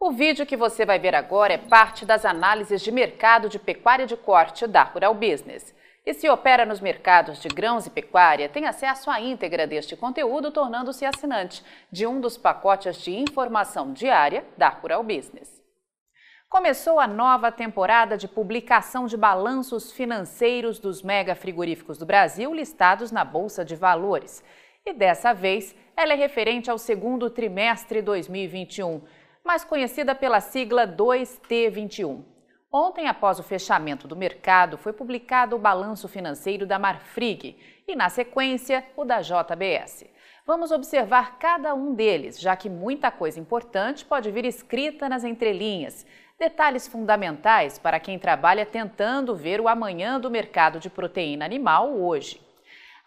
O vídeo que você vai ver agora é parte das análises de mercado de pecuária de corte da Rural Business. E se opera nos mercados de grãos e pecuária, tem acesso à íntegra deste conteúdo, tornando-se assinante de um dos pacotes de informação diária da Rural Business. Começou a nova temporada de publicação de balanços financeiros dos mega frigoríficos do Brasil listados na Bolsa de Valores. E dessa vez, ela é referente ao segundo trimestre 2021, mais conhecida pela sigla 2T21. Ontem, após o fechamento do mercado, foi publicado o balanço financeiro da Marfrig e, na sequência, o da JBS. Vamos observar cada um deles, já que muita coisa importante pode vir escrita nas entrelinhas. Detalhes fundamentais para quem trabalha tentando ver o amanhã do mercado de proteína animal hoje.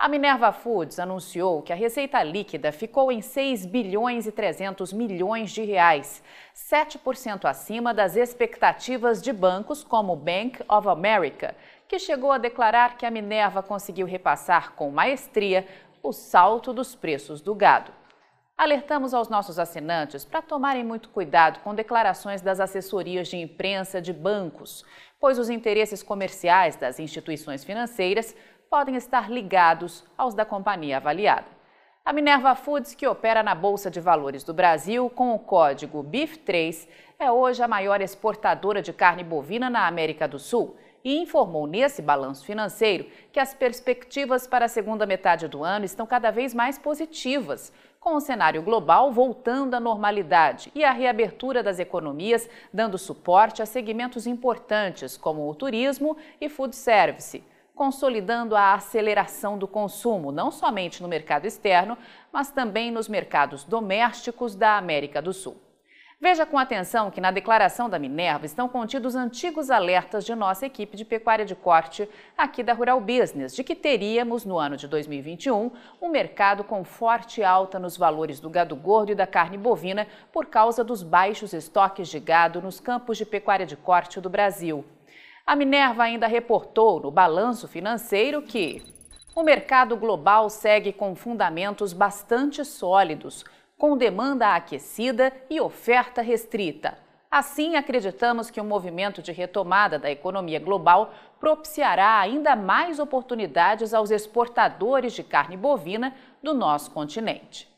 A Minerva Foods anunciou que a receita líquida ficou em 6 bilhões e 300 milhões de reais, 7% acima das expectativas de bancos como o Bank of America, que chegou a declarar que a Minerva conseguiu repassar com maestria o salto dos preços do gado. Alertamos aos nossos assinantes para tomarem muito cuidado com declarações das assessorias de imprensa de bancos, pois os interesses comerciais das instituições financeiras podem estar ligados aos da companhia avaliada. A Minerva Foods, que opera na Bolsa de Valores do Brasil com o código BIF3, é hoje a maior exportadora de carne bovina na América do Sul e informou nesse balanço financeiro que as perspectivas para a segunda metade do ano estão cada vez mais positivas, com o cenário global voltando à normalidade e a reabertura das economias dando suporte a segmentos importantes como o turismo e food service, consolidando a aceleração do consumo, não somente no mercado externo, mas também nos mercados domésticos da América do Sul. Veja com atenção que na declaração da Minerva estão contidos antigos alertas de nossa equipe de pecuária de corte aqui da Rural Business, de que teríamos no ano de 2021 um mercado com forte alta nos valores do gado gordo e da carne bovina por causa dos baixos estoques de gado nos campos de pecuária de corte do Brasil. A Minerva ainda reportou no balanço financeiro que o mercado global segue com fundamentos bastante sólidos com demanda aquecida e oferta restrita. Assim, acreditamos que o movimento de retomada da economia global propiciará ainda mais oportunidades aos exportadores de carne bovina do nosso continente.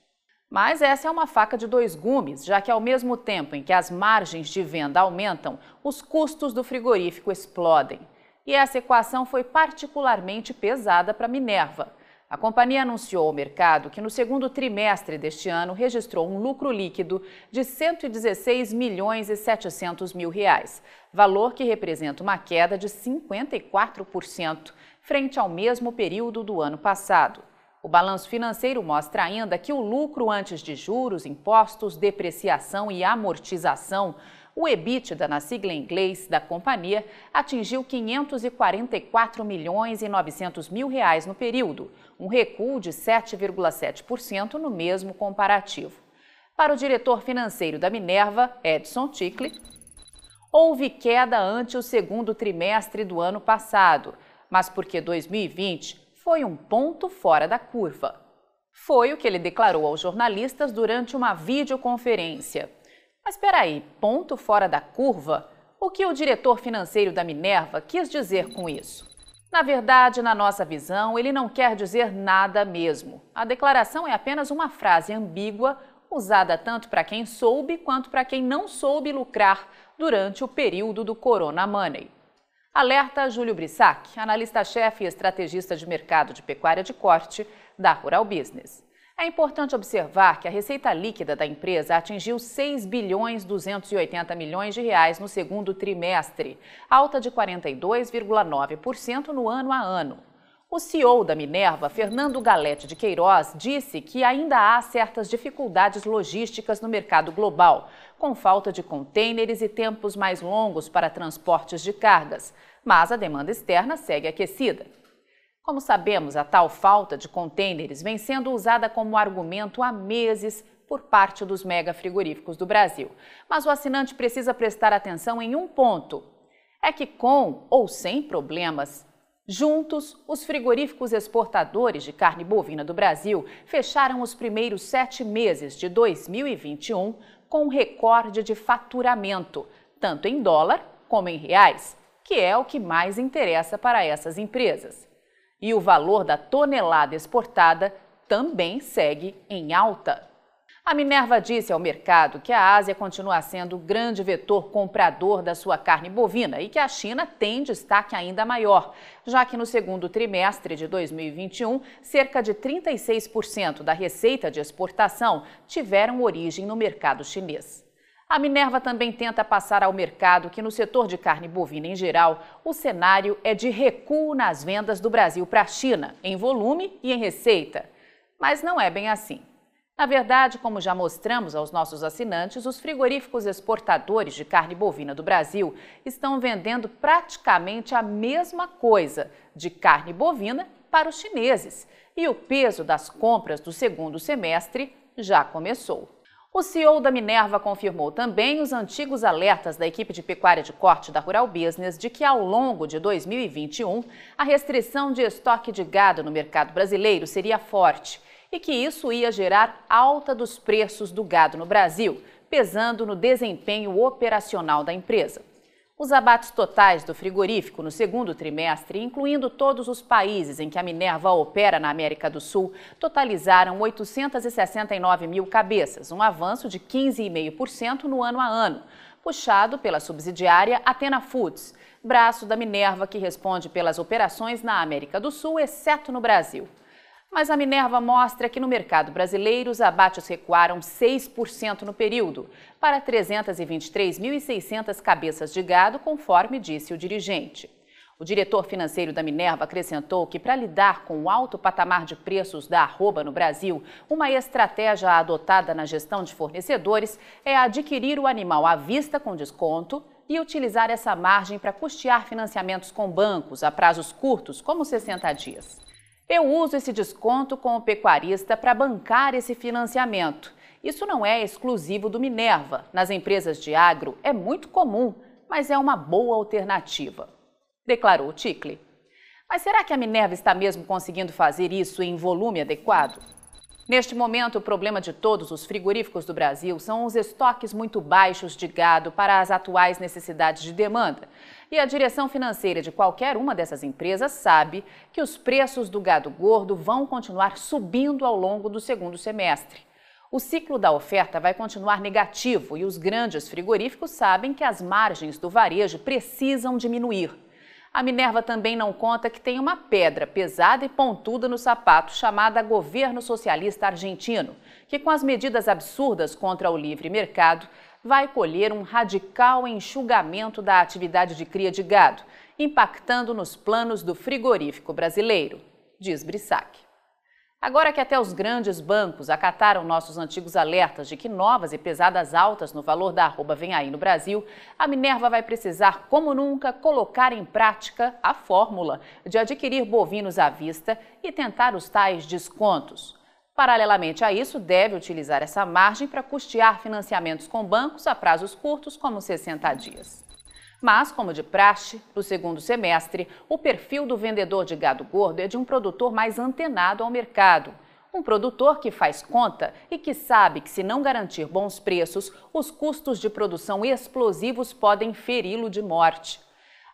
Mas essa é uma faca de dois gumes, já que ao mesmo tempo em que as margens de venda aumentam, os custos do frigorífico explodem. E essa equação foi particularmente pesada para Minerva a companhia anunciou ao mercado que no segundo trimestre deste ano registrou um lucro líquido de 116 milhões e 700 mil reais, valor que representa uma queda de 54% frente ao mesmo período do ano passado. O balanço financeiro mostra ainda que o lucro antes de juros, impostos, depreciação e amortização o EBITDA, na sigla em inglês da companhia, atingiu 544 milhões e 900 mil reais no período, um recuo de 7,7% no mesmo comparativo. Para o diretor financeiro da Minerva, Edson Ticle, houve queda ante o segundo trimestre do ano passado, mas porque 2020 foi um ponto fora da curva. Foi o que ele declarou aos jornalistas durante uma videoconferência. Mas espera aí, ponto fora da curva? O que o diretor financeiro da Minerva quis dizer com isso? Na verdade, na nossa visão, ele não quer dizer nada mesmo. A declaração é apenas uma frase ambígua usada tanto para quem soube quanto para quem não soube lucrar durante o período do Corona Money. Alerta Júlio Brissac, analista-chefe e estrategista de mercado de pecuária de corte da Rural Business. É importante observar que a receita líquida da empresa atingiu 6 bilhões 280 milhões de reais no segundo trimestre, alta de 42,9% no ano a ano. O CEO da Minerva, Fernando Galete de Queiroz, disse que ainda há certas dificuldades logísticas no mercado global, com falta de contêineres e tempos mais longos para transportes de cargas, mas a demanda externa segue aquecida. Como sabemos, a tal falta de contêineres vem sendo usada como argumento há meses por parte dos mega frigoríficos do Brasil. Mas o assinante precisa prestar atenção em um ponto: é que com ou sem problemas, Juntos, os frigoríficos exportadores de carne bovina do Brasil fecharam os primeiros sete meses de 2021 com um recorde de faturamento, tanto em dólar como em reais, que é o que mais interessa para essas empresas. E o valor da tonelada exportada também segue em alta. A Minerva disse ao mercado que a Ásia continua sendo o grande vetor comprador da sua carne bovina e que a China tem destaque ainda maior, já que no segundo trimestre de 2021, cerca de 36% da receita de exportação tiveram origem no mercado chinês. A Minerva também tenta passar ao mercado que, no setor de carne bovina em geral, o cenário é de recuo nas vendas do Brasil para a China, em volume e em receita. Mas não é bem assim. Na verdade, como já mostramos aos nossos assinantes, os frigoríficos exportadores de carne bovina do Brasil estão vendendo praticamente a mesma coisa de carne bovina para os chineses. E o peso das compras do segundo semestre já começou. O CEO da Minerva confirmou também os antigos alertas da equipe de pecuária de corte da Rural Business de que, ao longo de 2021, a restrição de estoque de gado no mercado brasileiro seria forte e que isso ia gerar alta dos preços do gado no Brasil, pesando no desempenho operacional da empresa. Os abates totais do frigorífico no segundo trimestre, incluindo todos os países em que a Minerva opera na América do Sul, totalizaram 869 mil cabeças, um avanço de 15,5% no ano a ano, puxado pela subsidiária Atena Foods, braço da Minerva que responde pelas operações na América do Sul, exceto no Brasil. Mas a Minerva mostra que no mercado brasileiro os abates recuaram 6% no período, para 323.600 cabeças de gado, conforme disse o dirigente. O diretor financeiro da Minerva acrescentou que, para lidar com o alto patamar de preços da arroba no Brasil, uma estratégia adotada na gestão de fornecedores é adquirir o animal à vista com desconto e utilizar essa margem para custear financiamentos com bancos a prazos curtos, como 60 dias. Eu uso esse desconto com o pecuarista para bancar esse financiamento. Isso não é exclusivo do Minerva. Nas empresas de agro é muito comum, mas é uma boa alternativa, declarou Ticle. Mas será que a Minerva está mesmo conseguindo fazer isso em volume adequado? Neste momento, o problema de todos os frigoríficos do Brasil são os estoques muito baixos de gado para as atuais necessidades de demanda. E a direção financeira de qualquer uma dessas empresas sabe que os preços do gado gordo vão continuar subindo ao longo do segundo semestre. O ciclo da oferta vai continuar negativo e os grandes frigoríficos sabem que as margens do varejo precisam diminuir. A Minerva também não conta que tem uma pedra pesada e pontuda no sapato chamada governo socialista argentino, que com as medidas absurdas contra o livre mercado vai colher um radical enxugamento da atividade de cria de gado, impactando nos planos do frigorífico brasileiro, diz Brissac. Agora que até os grandes bancos acataram nossos antigos alertas de que novas e pesadas altas no valor da arroba vem aí no Brasil, a Minerva vai precisar, como nunca, colocar em prática a fórmula de adquirir bovinos à vista e tentar os tais descontos. Paralelamente a isso, deve utilizar essa margem para custear financiamentos com bancos a prazos curtos, como 60 dias. Mas, como de praxe, no segundo semestre, o perfil do vendedor de gado gordo é de um produtor mais antenado ao mercado. Um produtor que faz conta e que sabe que, se não garantir bons preços, os custos de produção explosivos podem feri-lo de morte.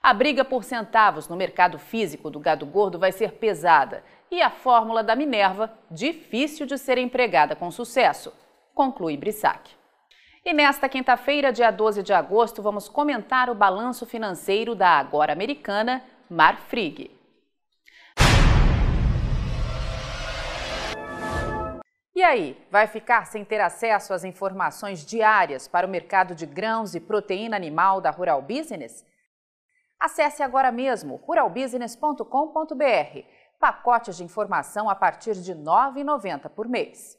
A briga por centavos no mercado físico do gado gordo vai ser pesada e a fórmula da Minerva difícil de ser empregada com sucesso, conclui Brissac. E nesta quinta-feira, dia 12 de agosto, vamos comentar o balanço financeiro da agora americana Marfrig. E aí, vai ficar sem ter acesso às informações diárias para o mercado de grãos e proteína animal da Rural Business? Acesse agora mesmo ruralbusiness.com.br. Pacotes de informação a partir de R$ 9,90 por mês.